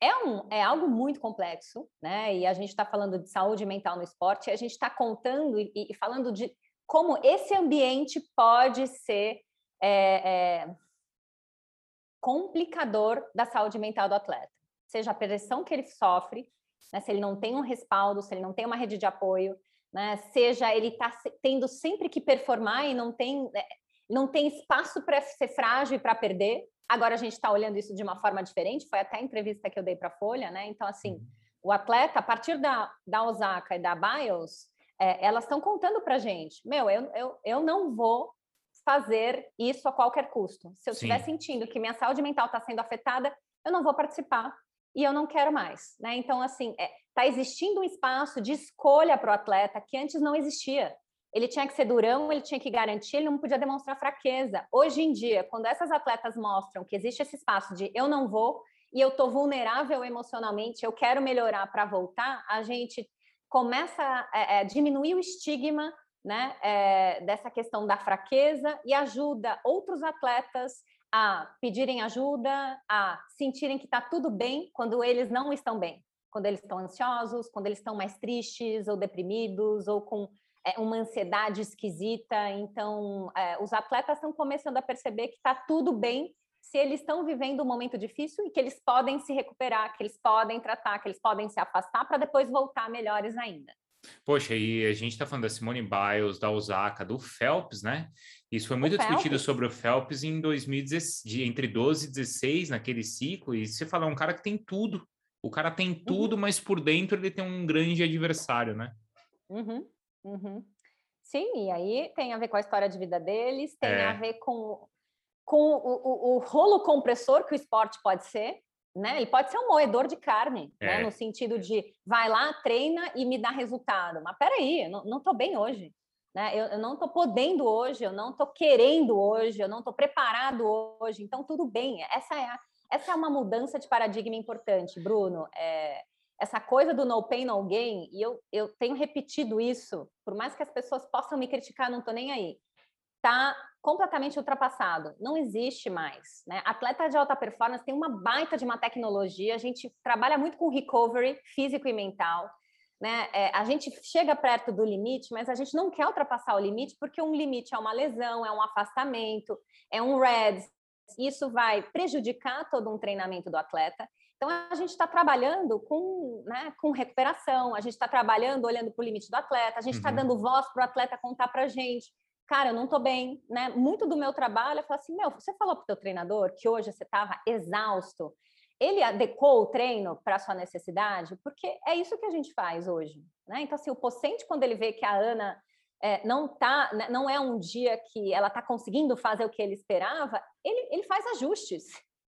é, um, é algo muito complexo, né? E a gente está falando de saúde mental no esporte, a gente está contando e, e, falando de como esse ambiente pode ser é, é, complicador da saúde mental do atleta, seja a pressão que ele sofre, né? se ele não tem um respaldo, se ele não tem uma rede de apoio, né? Seja ele está tendo sempre que performar e não tem né? não tem espaço para ser frágil e para perder, Agora a gente está olhando isso de uma forma diferente, foi até a entrevista que eu dei para a Folha, né? Então, assim, uhum. o atleta, a partir da, da Osaka e da Bios, é, elas estão contando para a gente: meu, eu, eu, eu não vou fazer isso a qualquer custo. Se eu estiver sentindo que minha saúde mental está sendo afetada, eu não vou participar e eu não quero mais, né? Então, assim, está é, tá existindo um espaço de escolha para o atleta que antes não existia ele tinha que ser durão, ele tinha que garantir, ele não podia demonstrar fraqueza. Hoje em dia, quando essas atletas mostram que existe esse espaço de eu não vou e eu estou vulnerável emocionalmente, eu quero melhorar para voltar, a gente começa a é, é, diminuir o estigma né, é, dessa questão da fraqueza e ajuda outros atletas a pedirem ajuda, a sentirem que está tudo bem quando eles não estão bem, quando eles estão ansiosos, quando eles estão mais tristes ou deprimidos ou com é, uma ansiedade esquisita. Então, é, os atletas estão começando a perceber que está tudo bem se eles estão vivendo um momento difícil e que eles podem se recuperar, que eles podem tratar, que eles podem se afastar para depois voltar melhores ainda. Poxa, e a gente está falando da Simone Biles, da Osaka, do Phelps, né? Isso foi muito discutido sobre o Phelps em 2016, entre 12 e 16, naquele ciclo, e você fala, é um cara que tem tudo. O cara tem tudo, uhum. mas por dentro ele tem um grande adversário, né? Uhum. Uhum. Sim, e aí tem a ver com a história de vida deles, tem é. a ver com, com o, o, o, rolo compressor que o esporte pode ser, né? Ele pode ser um moedor de carne, né? é. né? No sentido de vai lá, treina e me dá resultado. Mas peraí, eu não estou bem hoje. Né? Eu, eu não estou podendo hoje, eu não estou querendo hoje, eu não estou preparado hoje. Então, tudo bem. Essa é, a, essa é uma mudança de paradigma importante, Bruno. É, essa coisa do no pain, no gain, e eu, eu tenho repetido isso, por mais que as pessoas possam me criticar, não estou nem aí. Tá completamente ultrapassado, não existe mais. Né? Atleta de alta performance tem uma baita de uma tecnologia, a gente trabalha muito com recovery físico e mental. Né? É, a gente chega perto do limite, mas a gente não quer ultrapassar o limite, porque um limite é uma lesão, é um afastamento, é um RED. Isso vai prejudicar todo um treinamento do atleta. Então, a gente está trabalhando com, né, com recuperação, a gente está trabalhando olhando para o limite do atleta, a gente está uhum. dando voz para o atleta contar para a gente cara, eu não tô bem, né? Muito do meu trabalho é falar assim, meu, você falou pro teu treinador que hoje você estava exausto, ele adequou o treino para sua necessidade, porque é isso que a gente faz hoje, né? Então, assim, o paciente, quando ele vê que a Ana é, não tá, né, não é um dia que ela está conseguindo fazer o que ele esperava, ele, ele faz ajustes,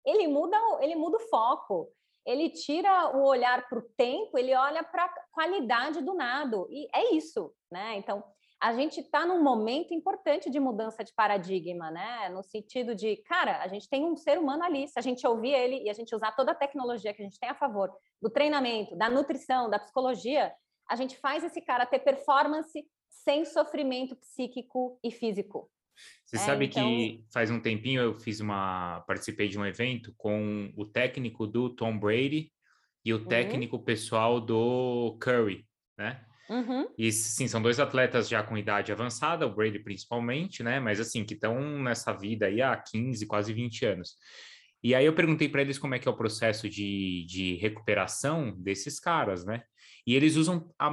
ele muda, ele muda o foco, ele tira o olhar para o tempo, ele olha para a qualidade do nado, e é isso, né? Então, a gente está num momento importante de mudança de paradigma, né? No sentido de, cara, a gente tem um ser humano ali, se a gente ouvir ele e a gente usar toda a tecnologia que a gente tem a favor do treinamento, da nutrição, da psicologia, a gente faz esse cara ter performance sem sofrimento psíquico e físico. Você é, sabe então... que faz um tempinho eu fiz uma participei de um evento com o técnico do Tom Brady e o uhum. técnico pessoal do Curry, né? Uhum. E sim, são dois atletas já com idade avançada, o Brady principalmente, né? Mas assim, que estão nessa vida aí há 15, quase 20 anos. E aí eu perguntei para eles como é que é o processo de, de recuperação desses caras, né? E eles usam a,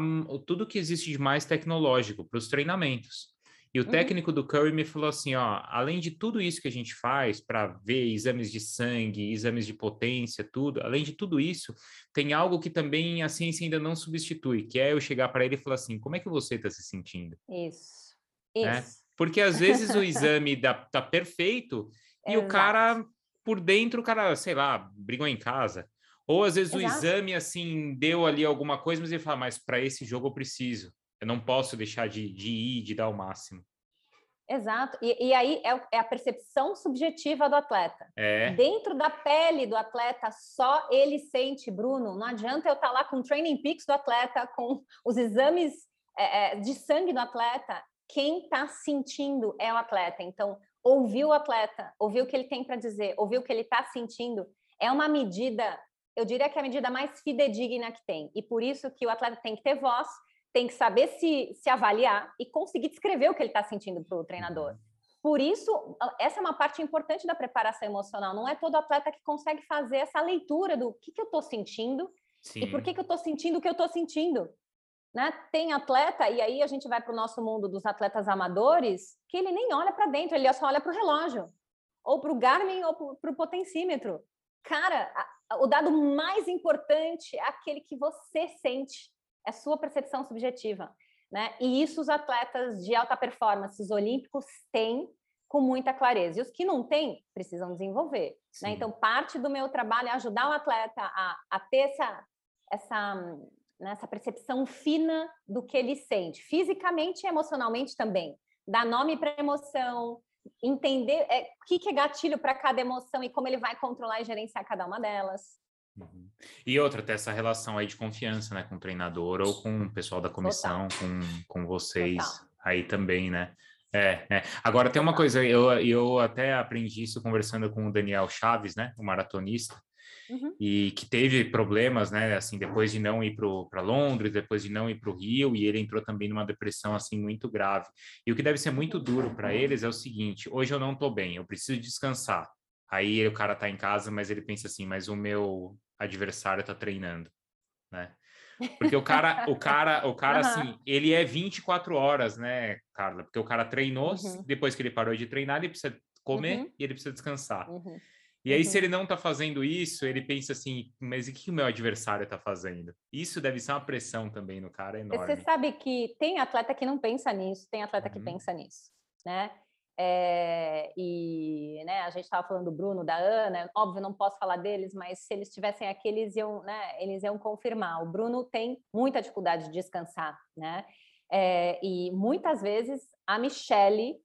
tudo que existe de mais tecnológico para os treinamentos. E o uhum. técnico do Curry me falou assim, ó, além de tudo isso que a gente faz para ver exames de sangue, exames de potência, tudo, além de tudo isso, tem algo que também a ciência ainda não substitui, que é eu chegar para ele e falar assim, como é que você está se sentindo? Isso. Né? Isso. Porque às vezes o exame dá, tá perfeito e o cara por dentro, o cara, sei lá, brigou em casa. Ou às vezes Exato. o exame assim deu ali alguma coisa, mas ele fala, mas para esse jogo eu preciso. Eu não posso deixar de, de ir, de dar o máximo. Exato. E, e aí é, é, a percepção subjetiva do atleta. É. Dentro da pele do atleta, só ele sente, Bruno. Não adianta eu estar tá lá com o training peaks do atleta, com os exames é, é de sangue do atleta. Quem está sentindo é o atleta. Então, ouvir o atleta, ouvir o que ele tem para dizer, ouvir o que ele está sentindo, é uma medida, eu diria que é a medida mais fidedigna que tem. E por isso que o atleta tem que ter voz tem que saber se, se avaliar e conseguir descrever o que ele está sentindo para o treinador. Uhum. Por isso, essa é uma parte importante da preparação emocional. Não é todo atleta que consegue fazer essa leitura do que, que eu estou sentindo Sim. e por que, que eu estou sentindo o que eu estou sentindo. Né? Tem atleta, e aí a gente vai para o nosso mundo dos atletas amadores, que ele nem olha para dentro, ele só olha para o relógio, ou para o Garmin, ou para o potencímetro. Cara, o dado mais importante é aquele que você sente é sua percepção subjetiva, né? E isso os atletas de alta performance olímpicos têm com muita clareza. E os que não têm, precisam desenvolver. Né? Então, parte do meu trabalho é ajudar o atleta a, a ter essa, essa, né, essa percepção fina do que ele sente, fisicamente e emocionalmente também. Dar nome para emoção, entender é, o que, que é gatilho para cada emoção e como ele vai controlar e gerenciar cada uma delas. Uhum. E outra, ter essa relação aí de confiança, né, com o treinador ou com o pessoal da comissão, com, com vocês Total. aí também, né? É, é. Agora tem uma coisa, eu, eu até aprendi isso conversando com o Daniel Chaves, né, o maratonista, uhum. e que teve problemas, né, assim, depois de não ir para Londres, depois de não ir para o Rio, e ele entrou também numa depressão, assim, muito grave. E o que deve ser muito duro para eles é o seguinte, hoje eu não estou bem, eu preciso descansar. Aí o cara tá em casa, mas ele pensa assim, mas o meu adversário tá treinando, né? Porque o cara, o cara, o cara, uhum. assim, ele é 24 horas, né, Carla? Porque o cara treinou, uhum. depois que ele parou de treinar, ele precisa comer uhum. e ele precisa descansar. Uhum. E aí, se uhum. ele não tá fazendo isso, ele pensa assim, mas o que o meu adversário tá fazendo? Isso deve ser uma pressão também no cara enorme. Você sabe que tem atleta que não pensa nisso, tem atleta que uhum. pensa nisso, né? É, e né, a gente estava falando do Bruno, da Ana, óbvio, não posso falar deles, mas se eles tivessem aqui, eles iam, né, eles iam confirmar. O Bruno tem muita dificuldade de descansar, né? É, e muitas vezes a Michele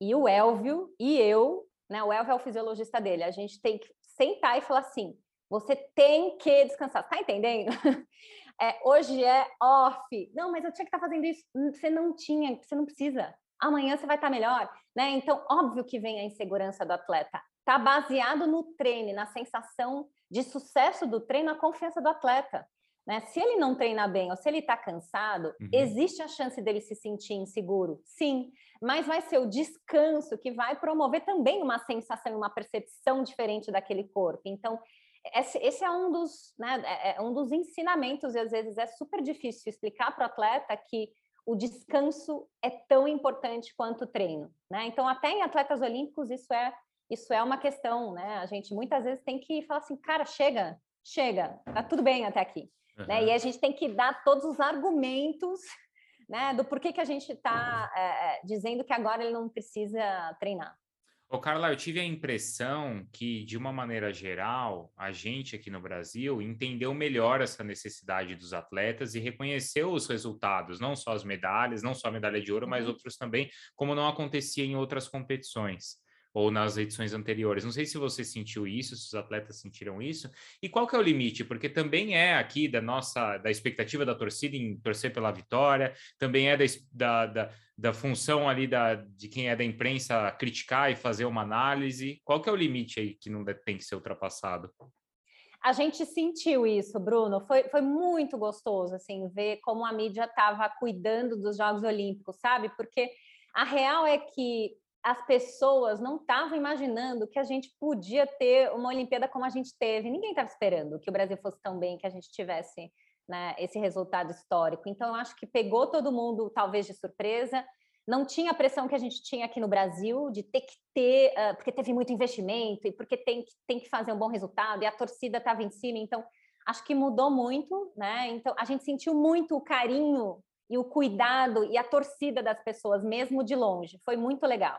e o Elvio e eu, né? O Elvio é o fisiologista dele, a gente tem que sentar e falar assim: você tem que descansar, tá entendendo? É, hoje é off. Não, mas eu tinha que estar tá fazendo isso. Você não tinha, você não precisa. Amanhã você vai estar melhor, né? Então, óbvio que vem a insegurança do atleta. Está baseado no treino, na sensação de sucesso do treino, a confiança do atleta. Né? Se ele não treina bem ou se ele está cansado, uhum. existe a chance dele se sentir inseguro, sim, mas vai ser o descanso que vai promover também uma sensação e uma percepção diferente daquele corpo. Então, esse, esse é um dos, né, é, é um dos ensinamentos, e às vezes é super difícil explicar para o atleta que o descanso é tão importante quanto o treino. Né? Então, até em atletas olímpicos, isso é, isso é uma questão. Né? A gente muitas vezes tem que falar assim, cara, chega, chega, tá tudo bem até aqui. Uhum. Né? E a gente tem que dar todos os argumentos né, do porquê que a gente está é, é, dizendo que agora ele não precisa treinar. Ô, Carla, eu tive a impressão que, de uma maneira geral, a gente aqui no Brasil entendeu melhor essa necessidade dos atletas e reconheceu os resultados, não só as medalhas, não só a medalha de ouro, uhum. mas outros também, como não acontecia em outras competições ou nas edições anteriores. Não sei se você sentiu isso, se os atletas sentiram isso. E qual que é o limite? Porque também é aqui da nossa da expectativa da torcida em torcer pela vitória, também é da, da, da, da função ali da, de quem é da imprensa criticar e fazer uma análise. Qual que é o limite aí que não tem que ser ultrapassado? A gente sentiu isso, Bruno. Foi, foi muito gostoso assim ver como a mídia estava cuidando dos Jogos Olímpicos, sabe? Porque a real é que as pessoas não estavam imaginando que a gente podia ter uma Olimpíada como a gente teve. Ninguém estava esperando que o Brasil fosse tão bem, que a gente tivesse né, esse resultado histórico. Então, eu acho que pegou todo mundo, talvez, de surpresa. Não tinha a pressão que a gente tinha aqui no Brasil de ter que ter, uh, porque teve muito investimento e porque tem que, tem que fazer um bom resultado e a torcida estava em cima. Então, acho que mudou muito, né? Então, a gente sentiu muito o carinho e o cuidado e a torcida das pessoas, mesmo de longe. Foi muito legal.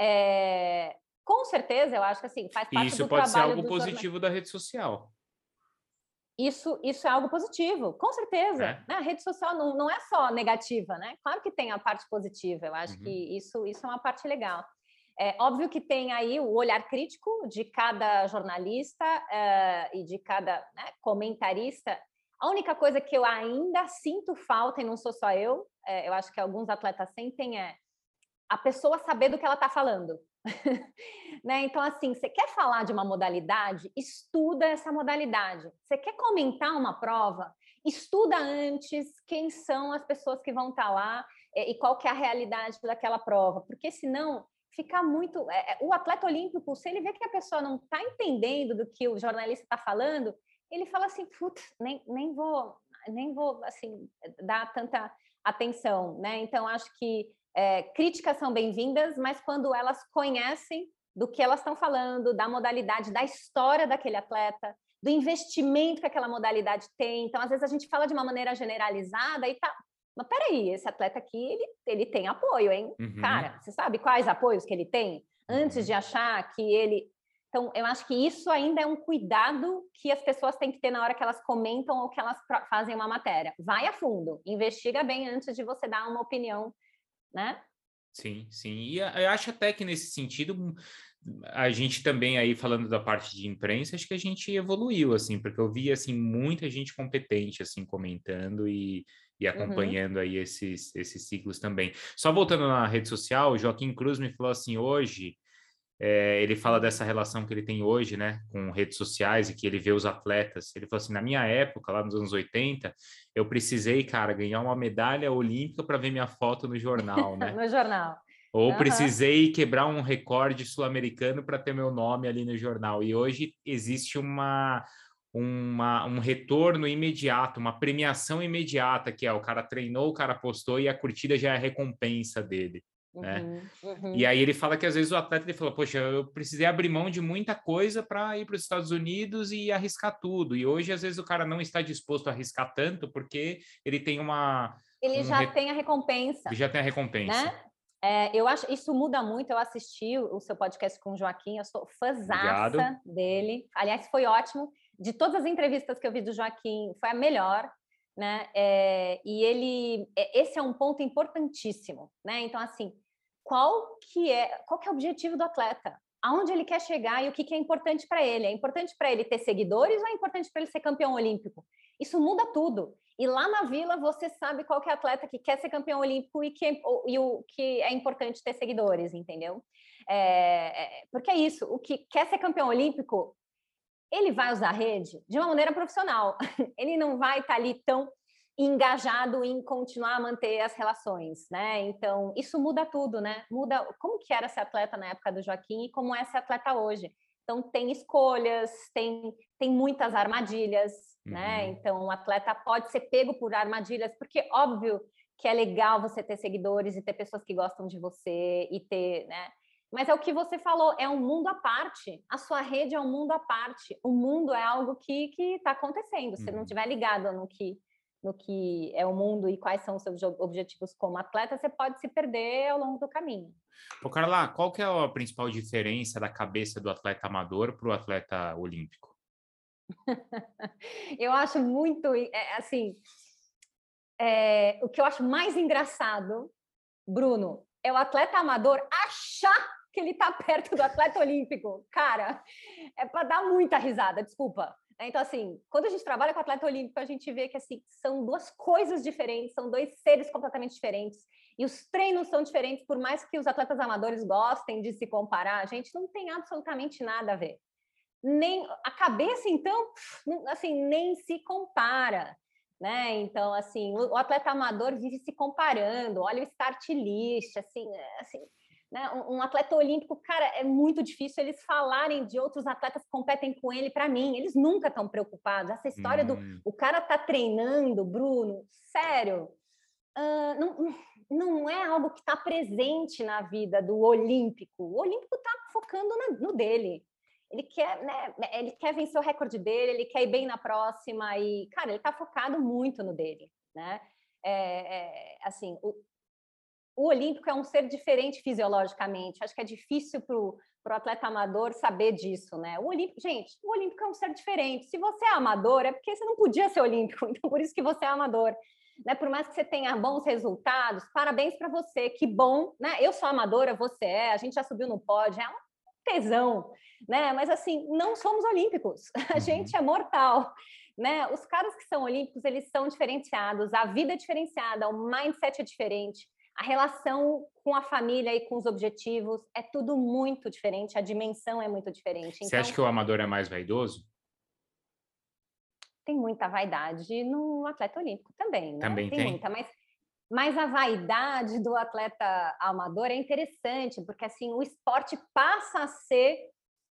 É, com certeza, eu acho que assim, faz parte isso do pode ser algo positivo da rede social. Isso, isso é algo positivo, com certeza. É. Né? A rede social não, não é só negativa, né? Claro que tem a parte positiva, eu acho uhum. que isso, isso é uma parte legal. É óbvio que tem aí o olhar crítico de cada jornalista uh, e de cada né, comentarista. A única coisa que eu ainda sinto falta, e não sou só eu, é, eu acho que alguns atletas sentem, é a pessoa saber do que ela está falando. né? Então, assim, você quer falar de uma modalidade? Estuda essa modalidade. Você quer comentar uma prova? Estuda antes quem são as pessoas que vão estar tá lá eh, e qual que é a realidade daquela prova, porque senão fica muito. É, o atleta olímpico, se ele vê que a pessoa não está entendendo do que o jornalista está falando, ele fala assim, putz, nem, nem vou, nem vou assim dar tanta atenção, né? Então acho que é, críticas são bem-vindas, mas quando elas conhecem do que elas estão falando, da modalidade, da história daquele atleta, do investimento que aquela modalidade tem. Então, às vezes a gente fala de uma maneira generalizada e tá. Mas peraí, esse atleta aqui, ele, ele tem apoio, hein? Uhum. Cara, você sabe quais apoios que ele tem? Antes uhum. de achar que ele. Então, eu acho que isso ainda é um cuidado que as pessoas têm que ter na hora que elas comentam ou que elas fazem uma matéria. Vai a fundo, investiga bem antes de você dar uma opinião né? Sim, sim. E eu acho até que nesse sentido a gente também aí falando da parte de imprensa, acho que a gente evoluiu assim, porque eu vi assim muita gente competente assim comentando e, e uhum. acompanhando uhum. aí esses esses ciclos também. Só voltando na rede social, o Joaquim Cruz me falou assim hoje é, ele fala dessa relação que ele tem hoje, né, com redes sociais e que ele vê os atletas. Ele falou assim: na minha época, lá nos anos 80, eu precisei, cara, ganhar uma medalha olímpica para ver minha foto no jornal, né? no jornal. Ou uhum. precisei quebrar um recorde sul-americano para ter meu nome ali no jornal. E hoje existe uma, uma, um retorno imediato, uma premiação imediata, que é o cara treinou, o cara postou e a curtida já é a recompensa dele. Né? Uhum, uhum. E aí ele fala que às vezes o atleta ele fala, poxa, eu precisei abrir mão de muita coisa para ir para os Estados Unidos e arriscar tudo. E hoje às vezes o cara não está disposto a arriscar tanto porque ele tem uma ele um já re... tem a recompensa. Ele já tem a recompensa. Né? É, eu acho isso muda muito. Eu assisti o seu podcast com o Joaquim, eu sou fãzaça dele. Aliás, foi ótimo. De todas as entrevistas que eu vi do Joaquim, foi a melhor né? É, e ele, é, esse é um ponto importantíssimo, né? Então, assim, qual que é, qual que é o objetivo do atleta? Aonde ele quer chegar e o que, que é importante para ele? É importante para ele ter seguidores ou é importante para ele ser campeão olímpico? Isso muda tudo. E lá na Vila você sabe qual que é atleta que quer ser campeão olímpico e, que, é, e o que é importante ter seguidores, entendeu? É, é, porque é isso, o que quer ser campeão olímpico, ele vai usar a rede de uma maneira profissional. Ele não vai estar tá ali tão engajado em continuar a manter as relações, né? Então, isso muda tudo, né? Muda como que era ser atleta na época do Joaquim e como é ser atleta hoje. Então, tem escolhas, tem, tem muitas armadilhas, né? uhum. né? Então, o atleta pode ser pego por armadilhas, porque óbvio que é legal você ter seguidores e ter pessoas que gostam de você e ter, né? Mas é o que você falou, é um mundo à parte. A sua rede é um mundo à parte. O mundo é algo que está acontecendo. Se uhum. não estiver ligado no que no que é o mundo e quais são os seus objetivos como atleta, você pode se perder ao longo do caminho. Ô Carla, qual que é a principal diferença da cabeça do atleta amador para o atleta olímpico? eu acho muito, é, assim, é, o que eu acho mais engraçado, Bruno, é o atleta amador achar que ele está perto do atleta olímpico. Cara, é para dar muita risada, desculpa. Né? Então, assim, quando a gente trabalha com atleta olímpico, a gente vê que assim, são duas coisas diferentes, são dois seres completamente diferentes. E os treinos são diferentes, por mais que os atletas amadores gostem de se comparar, a gente não tem absolutamente nada a ver. Nem a cabeça, então, assim, nem se compara. Né? Então, assim, o, atleta amador vive se comparando, olha o start list, assim, assim né? Um, um, atleta olímpico, cara, é muito difícil eles falarem de outros atletas que competem com ele para mim. Eles nunca estão preocupados. Essa história hum. do o cara tá treinando, Bruno, sério, uh, não, não é algo que está presente na vida do olímpico. O olímpico está focando na, no dele. Ele quer, né, ele quer vencer o recorde dele, ele quer ir bem na próxima e, cara, ele está focado muito no dele, né? É, é, assim, o, o olímpico é um ser diferente fisiologicamente. Acho que é difícil para o atleta amador saber disso, né? O olímpico, gente, o olímpico é um ser diferente. Se você é amador, é porque você não podia ser olímpico, então por isso que você é amador. Né? Por mais que você tenha bons resultados, parabéns para você, que bom, né? Eu sou amadora, você é, a gente já subiu no pódio, é um tesão, né? Mas assim, não somos olímpicos, a uhum. gente é mortal. Né? Os caras que são olímpicos, eles são diferenciados, a vida é diferenciada, o mindset é diferente a relação com a família e com os objetivos é tudo muito diferente, a dimensão é muito diferente. Você acha então que o amador é mais vaidoso? Tem muita vaidade no atleta olímpico também, né? Também tem, tem. muita, mas mas a vaidade do atleta amador é interessante, porque assim o esporte passa a ser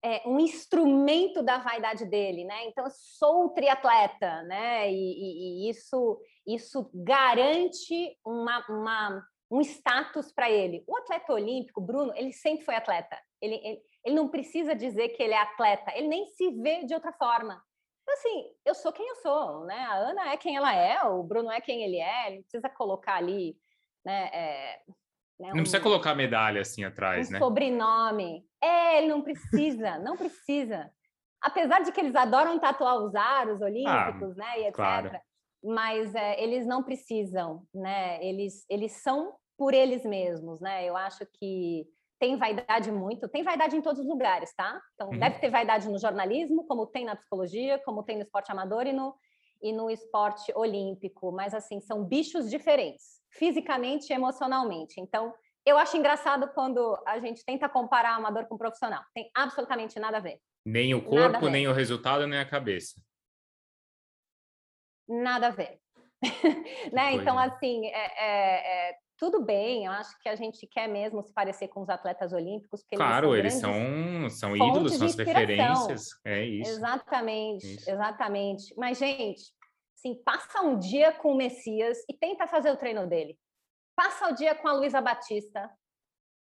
é, um instrumento da vaidade dele, né? Então, eu sou triatleta, né? E, e, e isso, isso garante uma, uma um status para ele. O atleta olímpico, Bruno, ele sempre foi atleta. Ele, ele, ele, não precisa dizer que ele é atleta, ele nem se vê de outra forma. Então, assim, eu sou quem eu sou, né? A Ana é quem ela é, o Bruno é quem ele é, ele precisa colocar ali, né? É, né, não precisa colocar medalha assim atrás, um né? Sobrenome. É, ele não precisa, não precisa. Apesar de que eles adoram tatuar os aros ah, olímpicos, ah, né? E etc. Claro mas é, eles não precisam, né? Eles, eles são por eles mesmos, né? Eu acho que tem vaidade muito, tem vaidade em todos os lugares, tá? Então, uhum. deve ter vaidade no jornalismo, como tem na psicologia, como tem no esporte amador e no, e no esporte olímpico, mas assim, são bichos diferentes, fisicamente e emocionalmente. Então, eu acho engraçado quando a gente tenta comparar amador com profissional. Tem absolutamente nada a ver. Nem o corpo, nem o resultado, nem a cabeça nada a ver. né? Então, assim, é, é, é, tudo bem, eu acho que a gente quer mesmo se parecer com os atletas olímpicos. claro, eles são, eles são, são ídolos, são as referências. É isso. Exatamente, isso. exatamente. Mas, gente, assim, passa um dia com o Messias e tenta fazer o treino dele. Passa o dia com a Luísa Batista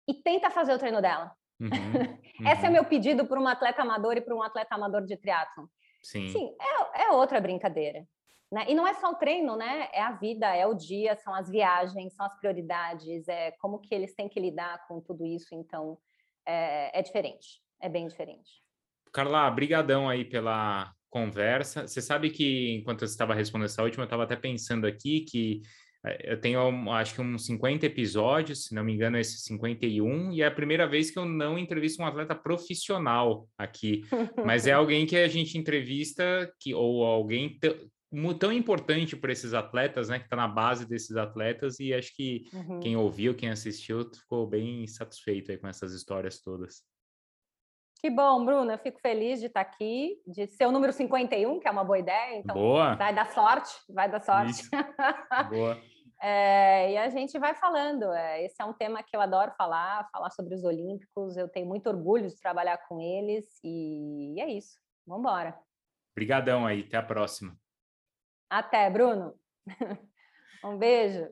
e tenta fazer o treino dela. Uhum, uhum. Esse é meu pedido para um atleta amador e para um atleta amador de triatlon. Sim. Sim, é, é outra brincadeira. Né? E não é só o treino, né? É a vida, é o dia, são as viagens, são as prioridades, é como que eles têm que lidar com tudo isso. Então, é, é diferente, é bem diferente. Carla, brigadão aí pela conversa. Você sabe que enquanto você estava respondendo essa última, eu estava até pensando aqui que é, eu tenho acho que uns 50 episódios, se não me engano, esse 51, e é a primeira vez que eu não entrevisto um atleta profissional aqui, mas é alguém que a gente entrevista que ou alguém tão importante para esses atletas, né? Que está na base desses atletas, e acho que uhum. quem ouviu, quem assistiu, ficou bem satisfeito aí com essas histórias todas. Que bom, Bruna. Fico feliz de estar aqui, de ser o número 51, que é uma boa ideia. Então, boa. vai dar sorte, vai dar sorte. boa. É, e a gente vai falando. É, esse é um tema que eu adoro falar, falar sobre os Olímpicos. Eu tenho muito orgulho de trabalhar com eles e é isso. Vamos embora. Obrigadão aí. Até a próxima. Até, Bruno. um beijo.